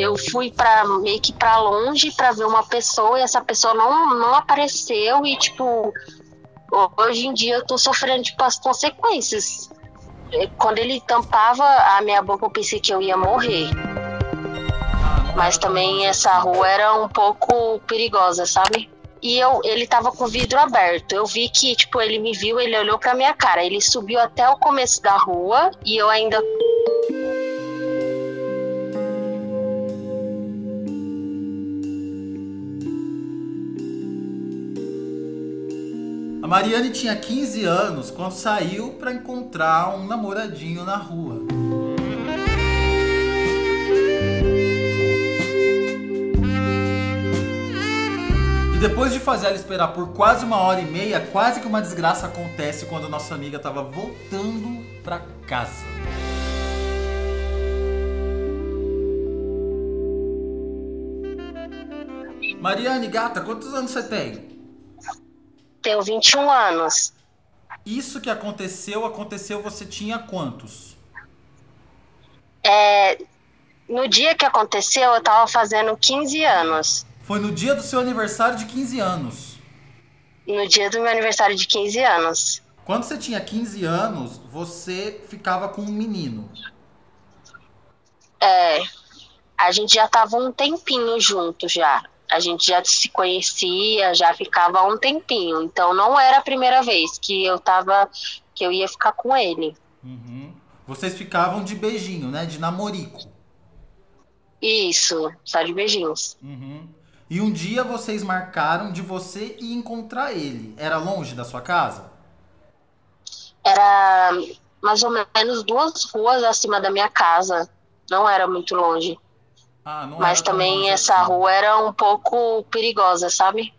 eu fui para meio que para longe para ver uma pessoa e essa pessoa não, não apareceu e tipo hoje em dia eu tô sofrendo tipo as consequências. É, quando ele tampava a minha boca eu pensei que eu ia morrer. Mas também essa rua era um pouco perigosa, sabe? E eu, ele tava com o vidro aberto. Eu vi que, tipo, ele me viu, ele olhou pra minha cara. Ele subiu até o começo da rua e eu ainda Mariane tinha 15 anos quando saiu para encontrar um namoradinho na rua. E depois de fazer ela esperar por quase uma hora e meia, quase que uma desgraça acontece quando nossa amiga estava voltando para casa. Mariane, gata, quantos anos você tem? Tenho 21 anos. Isso que aconteceu, aconteceu, você tinha quantos? É, no dia que aconteceu, eu tava fazendo 15 anos. Foi no dia do seu aniversário de 15 anos? No dia do meu aniversário de 15 anos. Quando você tinha 15 anos, você ficava com um menino. É, a gente já tava um tempinho junto já a gente já se conhecia, já ficava há um tempinho. Então não era a primeira vez que eu tava. que eu ia ficar com ele. Uhum. Vocês ficavam de beijinho, né? De namorico. Isso, só de beijinhos. Uhum. E um dia vocês marcaram de você ir encontrar ele. Era longe da sua casa? Era mais ou menos duas ruas acima da minha casa. Não era muito longe. Ah, Mas também essa assim. rua era um pouco perigosa, sabe?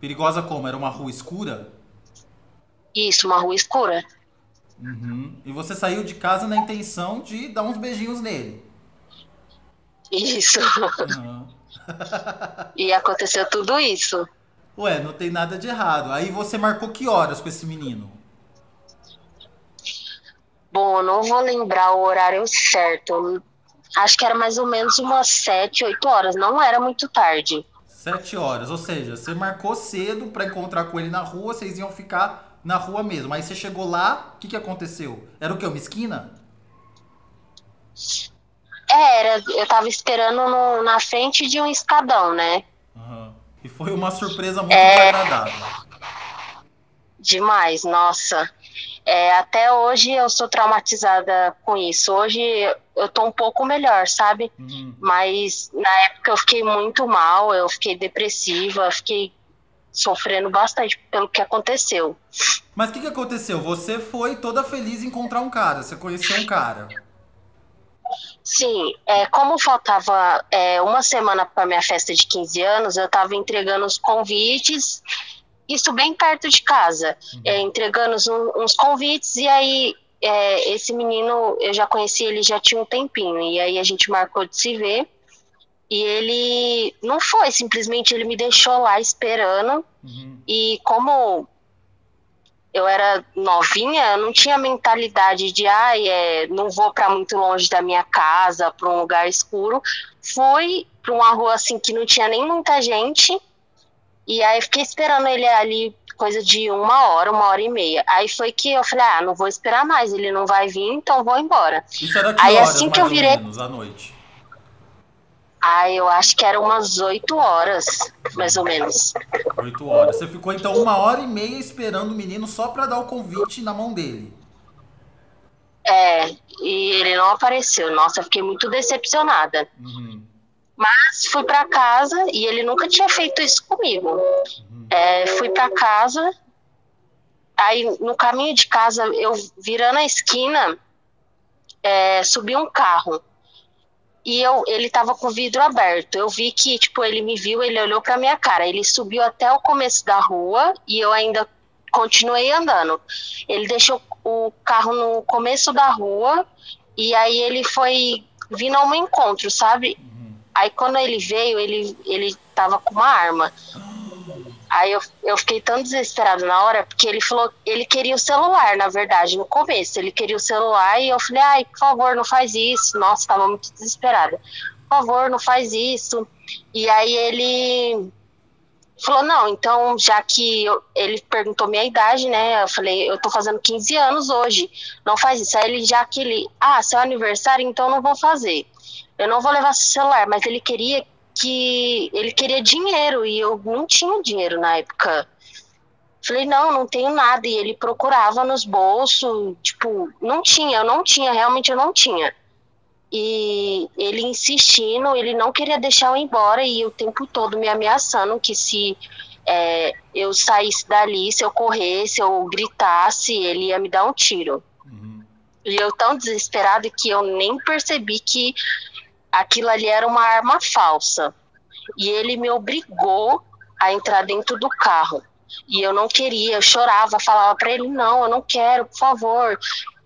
Perigosa como? Era uma rua escura? Isso, uma rua escura. Uhum. E você saiu de casa na intenção de dar uns beijinhos nele? Isso. Uhum. e aconteceu tudo isso. Ué, não tem nada de errado. Aí você marcou que horas com esse menino? Bom, não vou lembrar o horário certo acho que era mais ou menos umas 7, 8 horas, não era muito tarde. 7 horas, ou seja, você marcou cedo para encontrar com ele na rua, vocês iam ficar na rua mesmo. Aí você chegou lá, o que, que aconteceu? Era o quê? Uma esquina? É, era, eu tava esperando no, na frente de um escadão, né? Uhum. E foi uma surpresa muito é... agradável. Demais, nossa. É, até hoje eu sou traumatizada com isso. Hoje eu tô um pouco melhor, sabe? Uhum. Mas na época eu fiquei muito mal, eu fiquei depressiva, fiquei sofrendo bastante pelo que aconteceu. Mas o que, que aconteceu? Você foi toda feliz em encontrar um cara, você conheceu um cara. Sim, é, como faltava é, uma semana para minha festa de 15 anos, eu estava entregando os convites isso bem perto de casa, uhum. é, entregando uns, uns, convites, e aí é, esse menino, eu já conheci ele já tinha um tempinho, e aí a gente marcou de se ver, e ele não foi, simplesmente ele me deixou lá esperando, uhum. e como eu era novinha, eu não tinha mentalidade de, ai, é, não vou para muito longe da minha casa, para um lugar escuro. Fui para uma rua assim que não tinha nem muita gente e aí fiquei esperando ele ali coisa de uma hora, uma hora e meia. Aí foi que eu falei, ah, não vou esperar mais, ele não vai vir, então vou embora. Isso era que aí horas, assim que eu virei. Menos, à noite? Ah, eu acho que era umas oito horas, mais ou menos. Oito horas. Você ficou então uma hora e meia esperando o menino só para dar o convite na mão dele. É, e ele não apareceu. Nossa, eu fiquei muito decepcionada. Uhum. Mas fui para casa e ele nunca tinha feito isso comigo. É, fui para casa, aí no caminho de casa, eu virando a esquina, é, subi um carro e eu, ele tava com o vidro aberto. Eu vi que, tipo, ele me viu, ele olhou pra minha cara. Ele subiu até o começo da rua e eu ainda continuei andando. Ele deixou o carro no começo da rua e aí ele foi vindo ao meu encontro, sabe? Aí quando ele veio, ele, ele tava com uma arma. Aí eu, eu fiquei tão desesperado na hora, porque ele falou, ele queria o celular, na verdade, no começo. Ele queria o celular e eu falei, ai, por favor, não faz isso. Nossa, tava muito desesperada. favor, não faz isso. E aí ele falou, não, então, já que eu, ele perguntou minha idade, né? Eu falei, eu tô fazendo 15 anos hoje, não faz isso. Aí ele, já que ele, ah, seu aniversário, então não vou fazer. Eu não vou levar seu celular, mas ele queria que ele queria dinheiro e eu não tinha dinheiro na época. Falei, não, não tenho nada. E ele procurava nos bolsos, tipo, não tinha, eu não tinha, realmente eu não tinha. E ele insistindo, ele não queria deixar eu ir embora e o tempo todo me ameaçando que se é, eu saísse dali, se eu corresse, eu gritasse, ele ia me dar um tiro. Uhum. E eu tão desesperada que eu nem percebi que aquilo ali era uma arma falsa. E ele me obrigou a entrar dentro do carro. E eu não queria, eu chorava, falava para ele: não, eu não quero, por favor.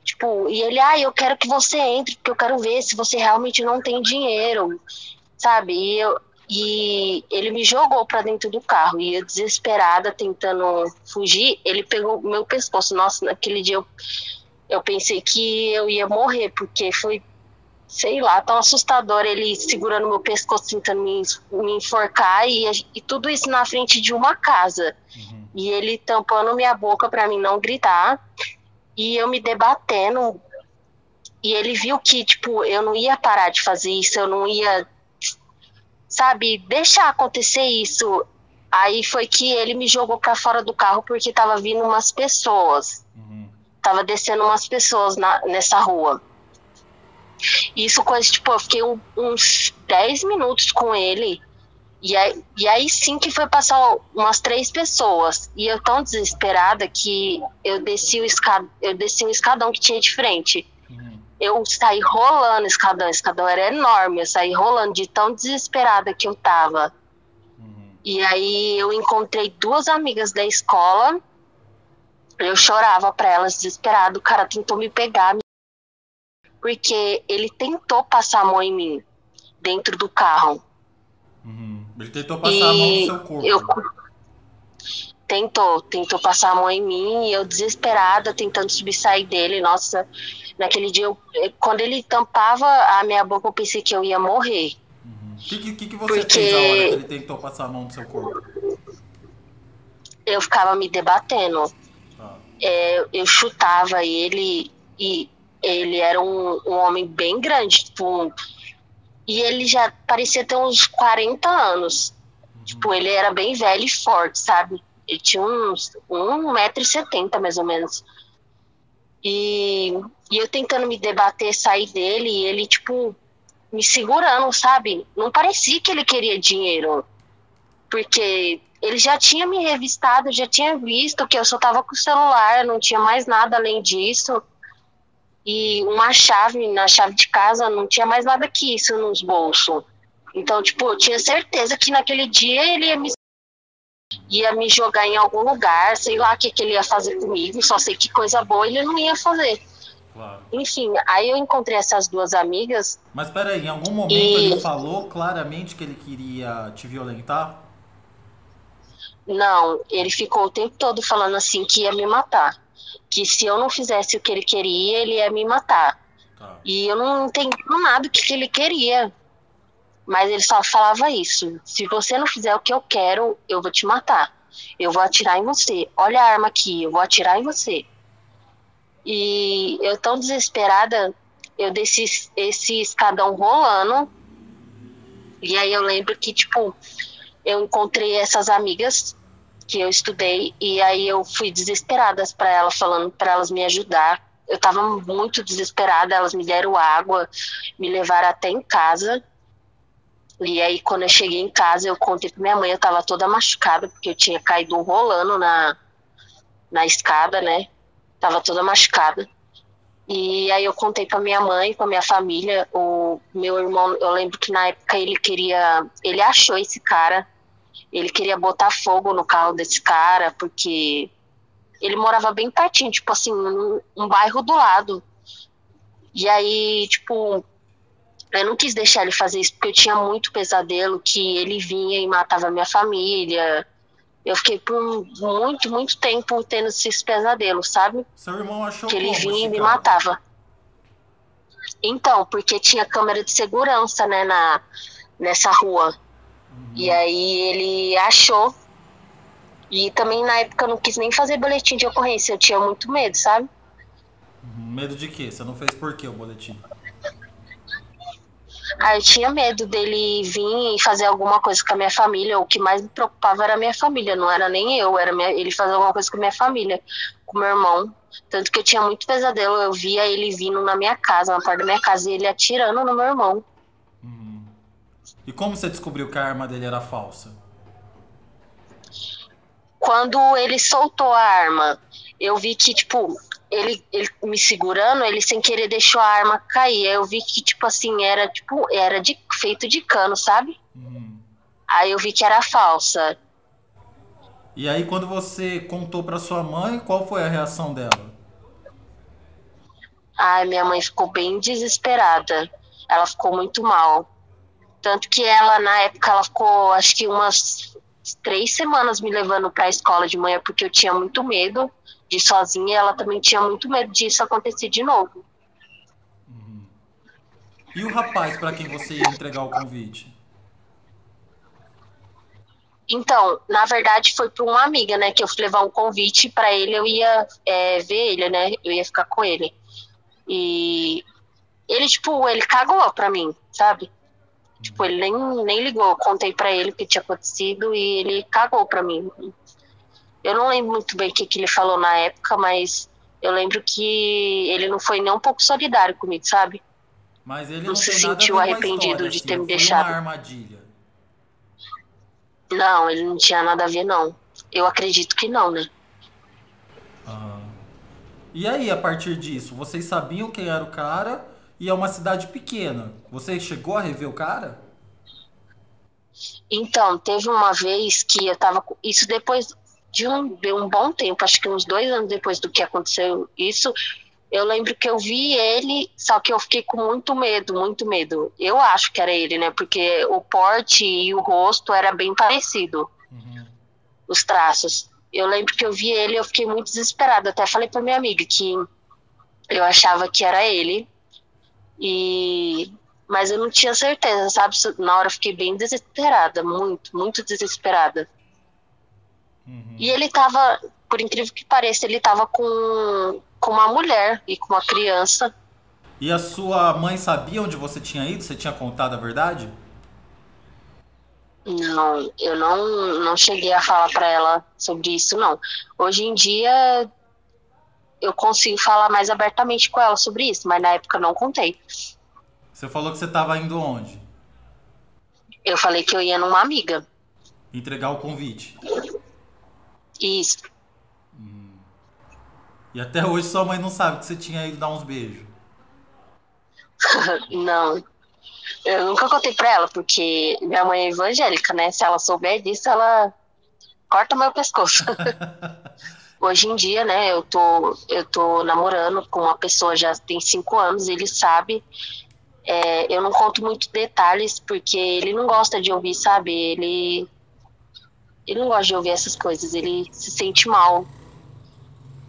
Tipo, e ele, ah, eu quero que você entre, porque eu quero ver se você realmente não tem dinheiro, sabe? E, eu, e ele me jogou para dentro do carro, e eu desesperada, tentando fugir, ele pegou meu pescoço. Nossa, naquele dia eu, eu pensei que eu ia morrer, porque foi, sei lá, tão assustador ele segurando meu pescoço, tentando me, me enforcar, e, e tudo isso na frente de uma casa. Uhum. E ele tampando minha boca para mim não gritar e eu me debatendo. E ele viu que, tipo, eu não ia parar de fazer isso, eu não ia, sabe, deixar acontecer isso. Aí foi que ele me jogou para fora do carro porque tava vindo umas pessoas. Uhum. Tava descendo umas pessoas na, nessa rua. Isso coisa, tipo, eu fiquei um, uns 10 minutos com ele e aí, e aí sim que foi passar umas três pessoas. E eu tão desesperada que eu desci o, escad, eu desci um escadão que tinha de frente. Uhum. Eu saí rolando o escadão, o escadão era enorme, eu saí rolando de tão desesperada que eu tava. Uhum. E aí eu encontrei duas amigas da escola. Eu chorava para elas desesperado. O cara tentou me pegar porque ele tentou passar a mão em mim dentro do carro. Uhum. Ele tentou passar e a mão no seu corpo. Eu... Tentou, tentou passar a mão em mim e eu desesperada, tentando subir sair dele. Nossa, naquele dia, eu, quando ele tampava a minha boca, eu pensei que eu ia morrer. O uhum. que, que, que, você Porque... fez a hora que ele tentou passar a mão no seu corpo? Eu ficava me debatendo. Ah. É, eu chutava ele e ele era um, um homem bem grande, tipo, e ele já parecia ter uns 40 anos. Uhum. Tipo, ele era bem velho e forte, sabe? Ele tinha uns 1,70m mais ou menos. E, e eu tentando me debater, sair dele, e ele, tipo, me segurando, sabe? Não parecia que ele queria dinheiro. Porque ele já tinha me revistado, já tinha visto que eu só tava com o celular, não tinha mais nada além disso e uma chave na chave de casa, não tinha mais nada que isso nos bolsos. Então, tipo, eu tinha certeza que naquele dia ele ia me, ia me jogar em algum lugar, sei lá o que, que ele ia fazer comigo, só sei que coisa boa ele não ia fazer. Claro. Enfim, aí eu encontrei essas duas amigas. Mas peraí, em algum momento e... ele falou claramente que ele queria te violentar? Não, ele ficou o tempo todo falando assim que ia me matar que se eu não fizesse o que ele queria, ele ia me matar. Tá. E eu não entendi nada do que, que ele queria. Mas ele só falava isso. Se você não fizer o que eu quero, eu vou te matar. Eu vou atirar em você. Olha a arma aqui, eu vou atirar em você. E eu tão desesperada, eu desci esse escadão rolando. E aí eu lembro que, tipo, eu encontrei essas amigas que eu estudei e aí eu fui desesperada para elas falando para elas me ajudar. Eu estava muito desesperada, elas me deram água, me levaram até em casa. E aí quando eu cheguei em casa, eu contei para minha mãe, eu estava toda machucada porque eu tinha caído rolando na na escada, né? Tava toda machucada. E aí eu contei para minha mãe, para minha família, o meu irmão, eu lembro que na época ele queria, ele achou esse cara ele queria botar fogo no carro desse cara, porque ele morava bem pertinho, tipo assim, num, um bairro do lado. E aí, tipo, eu não quis deixar ele fazer isso, porque eu tinha muito pesadelo que ele vinha e matava minha família. Eu fiquei por muito, muito tempo tendo esses pesadelos, sabe? Seu irmão achou que ele vinha e me cara? matava. Então, porque tinha câmera de segurança, né, na, nessa rua. Uhum. E aí ele achou. E também na época eu não quis nem fazer boletim de ocorrência, eu tinha muito medo, sabe? Uhum. Medo de quê? Você não fez por quê o boletim? Ah, eu tinha medo dele vir e fazer alguma coisa com a minha família. O que mais me preocupava era a minha família, não era nem eu, era minha, ele fazer alguma coisa com a minha família, com meu irmão. Tanto que eu tinha muito pesadelo, eu via ele vindo na minha casa, na porta da minha casa, e ele atirando no meu irmão. E como você descobriu que a arma dele era falsa? Quando ele soltou a arma, eu vi que, tipo, ele, ele me segurando, ele sem querer deixou a arma cair. Eu vi que, tipo assim, era tipo, era de, feito de cano, sabe? Uhum. Aí eu vi que era falsa. E aí quando você contou para sua mãe, qual foi a reação dela? Ai, minha mãe ficou bem desesperada. Ela ficou muito mal. Tanto que ela, na época, ela ficou, acho que umas três semanas me levando para a escola de manhã, porque eu tinha muito medo de ir sozinha. Ela também tinha muito medo disso acontecer de novo. Uhum. E o rapaz para quem você ia entregar o convite? Então, na verdade, foi para uma amiga, né, que eu fui levar um convite para ele. Eu ia é, ver ele, né? Eu ia ficar com ele. E ele, tipo, ele cagou pra mim, sabe? Tipo, ele nem, nem ligou. Eu contei pra ele o que tinha acontecido e ele cagou pra mim. Eu não lembro muito bem o que, que ele falou na época, mas eu lembro que ele não foi nem um pouco solidário comigo, sabe? Mas ele não, não se sentiu arrependido história, de assim, ter me deixado. Uma armadilha. Não, ele não tinha nada a ver, não. Eu acredito que não, né? Ah. E aí, a partir disso, vocês sabiam quem era o cara e é uma cidade pequena. Você chegou a rever o cara? Então, teve uma vez que eu tava. Isso depois de um, de um bom tempo, acho que uns dois anos depois do que aconteceu isso, eu lembro que eu vi ele, só que eu fiquei com muito medo, muito medo. Eu acho que era ele, né? Porque o porte e o rosto era bem parecido. Uhum. Os traços. Eu lembro que eu vi ele, eu fiquei muito desesperada. Até falei pra minha amiga que eu achava que era ele. E mas eu não tinha certeza, sabe? Na hora eu fiquei bem desesperada, muito, muito desesperada. Uhum. E ele tava, por incrível que pareça, ele tava com, com uma mulher e com uma criança. E a sua mãe sabia onde você tinha ido? Você tinha contado a verdade? Não, eu não, não cheguei a falar para ela sobre isso, não. Hoje em dia eu consigo falar mais abertamente com ela sobre isso, mas na época eu não contei. Você falou que você estava indo onde? Eu falei que eu ia numa amiga. Entregar o convite. Isso. Hum. E até hoje sua mãe não sabe que você tinha ido dar uns beijos. não. Eu nunca contei pra ela, porque minha mãe é evangélica, né? Se ela souber disso, ela corta meu pescoço. Hoje em dia, né, eu tô, eu tô namorando com uma pessoa já tem cinco anos, ele sabe. É, eu não conto muito detalhes, porque ele não gosta de ouvir, sabe? Ele, ele não gosta de ouvir essas coisas, ele se sente mal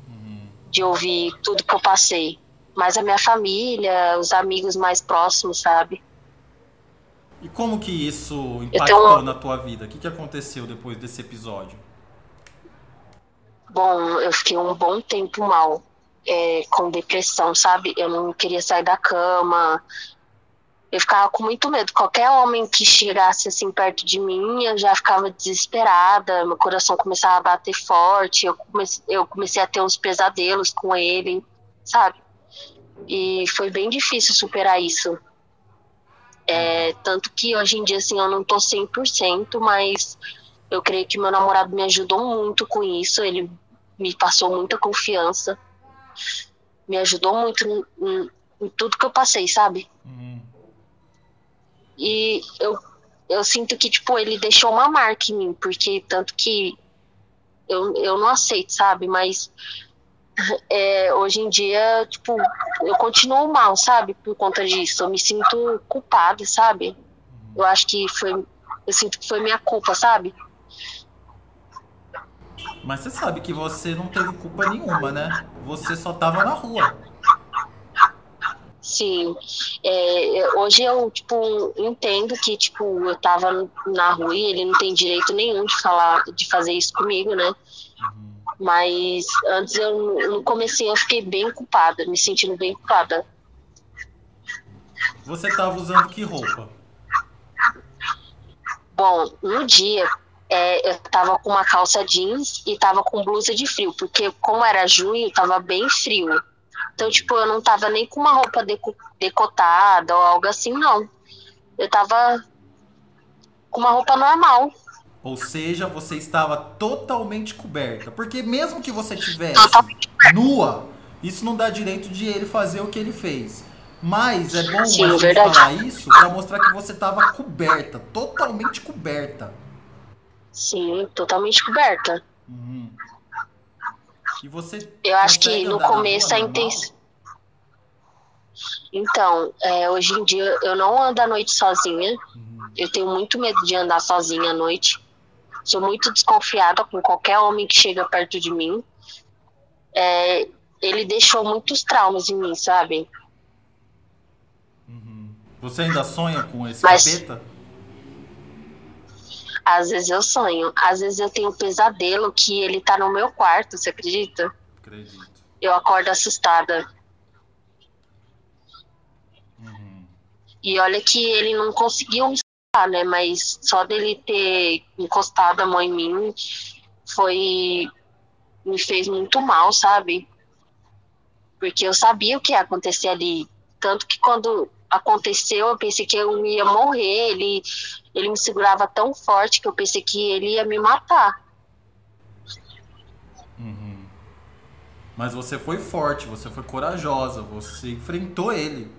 uhum. de ouvir tudo que eu passei. Mas a minha família, os amigos mais próximos, sabe? E como que isso impactou na tua vida? O que, que aconteceu depois desse episódio? Bom, eu fiquei um bom tempo mal, é, com depressão, sabe? Eu não queria sair da cama. Eu ficava com muito medo. Qualquer homem que chegasse assim perto de mim, eu já ficava desesperada. Meu coração começava a bater forte. Eu comecei, eu comecei a ter uns pesadelos com ele, sabe? E foi bem difícil superar isso. É, tanto que hoje em dia, assim, eu não tô 100%, mas eu creio que meu namorado me ajudou muito com isso. Ele me passou muita confiança. Me ajudou muito em, em, tudo que eu passei, sabe? Uhum. E eu, eu sinto que, tipo, ele deixou uma marca em mim, porque tanto que eu, eu não aceito, sabe? Mas é, hoje em dia, tipo, eu continuo mal, sabe? Por conta disso. Eu me sinto culpada, sabe? Eu acho que foi. Eu sinto que foi minha culpa, sabe? Mas você sabe que você não teve culpa nenhuma, né? Você só tava na rua. Sim. É, hoje eu, tipo, entendo que, tipo, eu tava na rua e ele não tem direito nenhum de falar, de fazer isso comigo, né? Uhum. Mas antes eu, no começo eu fiquei bem culpada, me sentindo bem culpada. Você tava usando que roupa? Bom, no dia é, eu tava com uma calça jeans e tava com blusa de frio, porque como era junho, tava bem frio. Então, tipo, eu não tava nem com uma roupa deco decotada ou algo assim, não. Eu tava com uma roupa normal. Ou seja, você estava totalmente coberta. Porque mesmo que você tivesse nua, isso não dá direito de ele fazer o que ele fez. Mas é bom Sim, a gente falar isso para mostrar que você estava coberta, totalmente coberta. Sim, totalmente coberta. Uhum. E você. Eu acho que no começo a intenção. Então, é, hoje em dia eu não ando à noite sozinha. Uhum. Eu tenho muito medo de andar sozinha à noite. Sou muito desconfiada com qualquer homem que chega perto de mim. É, ele deixou muitos traumas em mim, sabe? Uhum. Você ainda sonha com esse Mas, capeta? Às vezes eu sonho. Às vezes eu tenho um pesadelo que ele tá no meu quarto, você acredita? Acredito. Eu acordo assustada. Uhum. E olha que ele não conseguiu me salvar, né? Mas só dele ter encostado a mão em mim foi. me fez muito mal, sabe? Porque eu sabia o que ia acontecer ali. Tanto que quando aconteceu, eu pensei que eu ia morrer. Ele, ele me segurava tão forte que eu pensei que ele ia me matar. Uhum. Mas você foi forte, você foi corajosa, você enfrentou ele.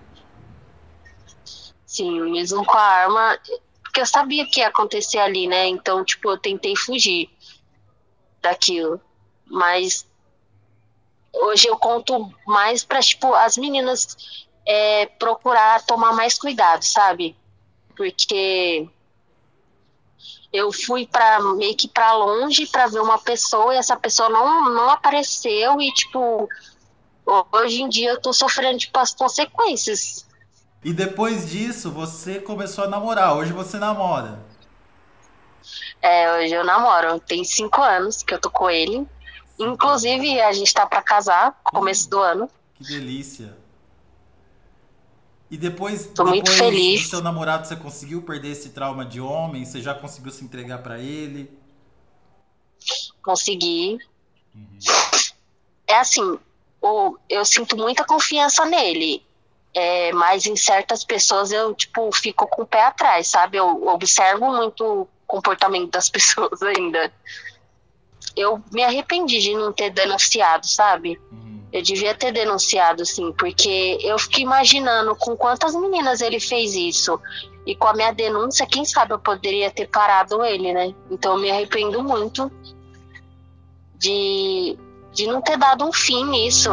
Sim, mesmo com a arma, porque eu sabia que ia acontecer ali, né? Então, tipo, eu tentei fugir daquilo. Mas hoje eu conto mais para tipo as meninas é, procurar tomar mais cuidado, sabe? Porque eu fui para meio que para longe para ver uma pessoa e essa pessoa não, não apareceu e tipo hoje em dia eu tô sofrendo tipo as consequências. E depois disso você começou a namorar. Hoje você namora? É, hoje eu namoro. Tem cinco anos que eu tô com ele. Inclusive a gente tá para casar começo do ano. Que delícia. E depois, Tô depois muito feliz. do seu namorado, você conseguiu perder esse trauma de homem? Você já conseguiu se entregar para ele? Consegui. Uhum. É assim, o, eu sinto muita confiança nele. É, mas em certas pessoas eu, tipo, fico com o pé atrás, sabe? Eu observo muito o comportamento das pessoas ainda. Eu me arrependi de não ter denunciado, sabe? Uhum. Eu devia ter denunciado, sim, porque eu fiquei imaginando com quantas meninas ele fez isso. E com a minha denúncia, quem sabe eu poderia ter parado ele, né? Então eu me arrependo muito de, de não ter dado um fim nisso.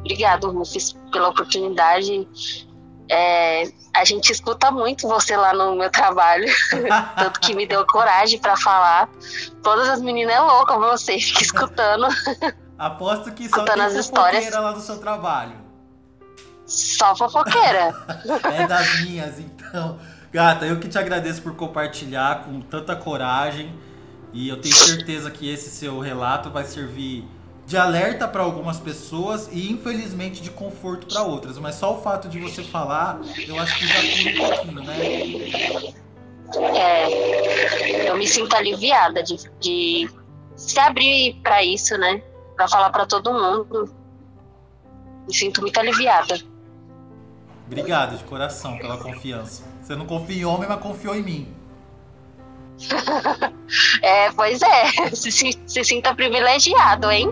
Obrigado, Rufus, pela oportunidade. É, a gente escuta muito você lá no meu trabalho, tanto que me deu coragem para falar. Todas as meninas é louca você, fica escutando. Aposto que só Contando tem fofoqueira histórias. lá no seu trabalho. Só fofoqueira. é das minhas, então. Gata, eu que te agradeço por compartilhar com tanta coragem. E eu tenho certeza que esse seu relato vai servir de alerta para algumas pessoas e infelizmente de conforto para outras. Mas só o fato de você falar, eu acho que já cura um pouquinho, né? É, eu me sinto aliviada de, de se abrir para isso, né? Para falar para todo mundo. Me sinto muito aliviada. Obrigado de coração pela confiança. Você não confia em homem, mas confiou em mim. é, pois é. Se, se, se sinta privilegiado, hein?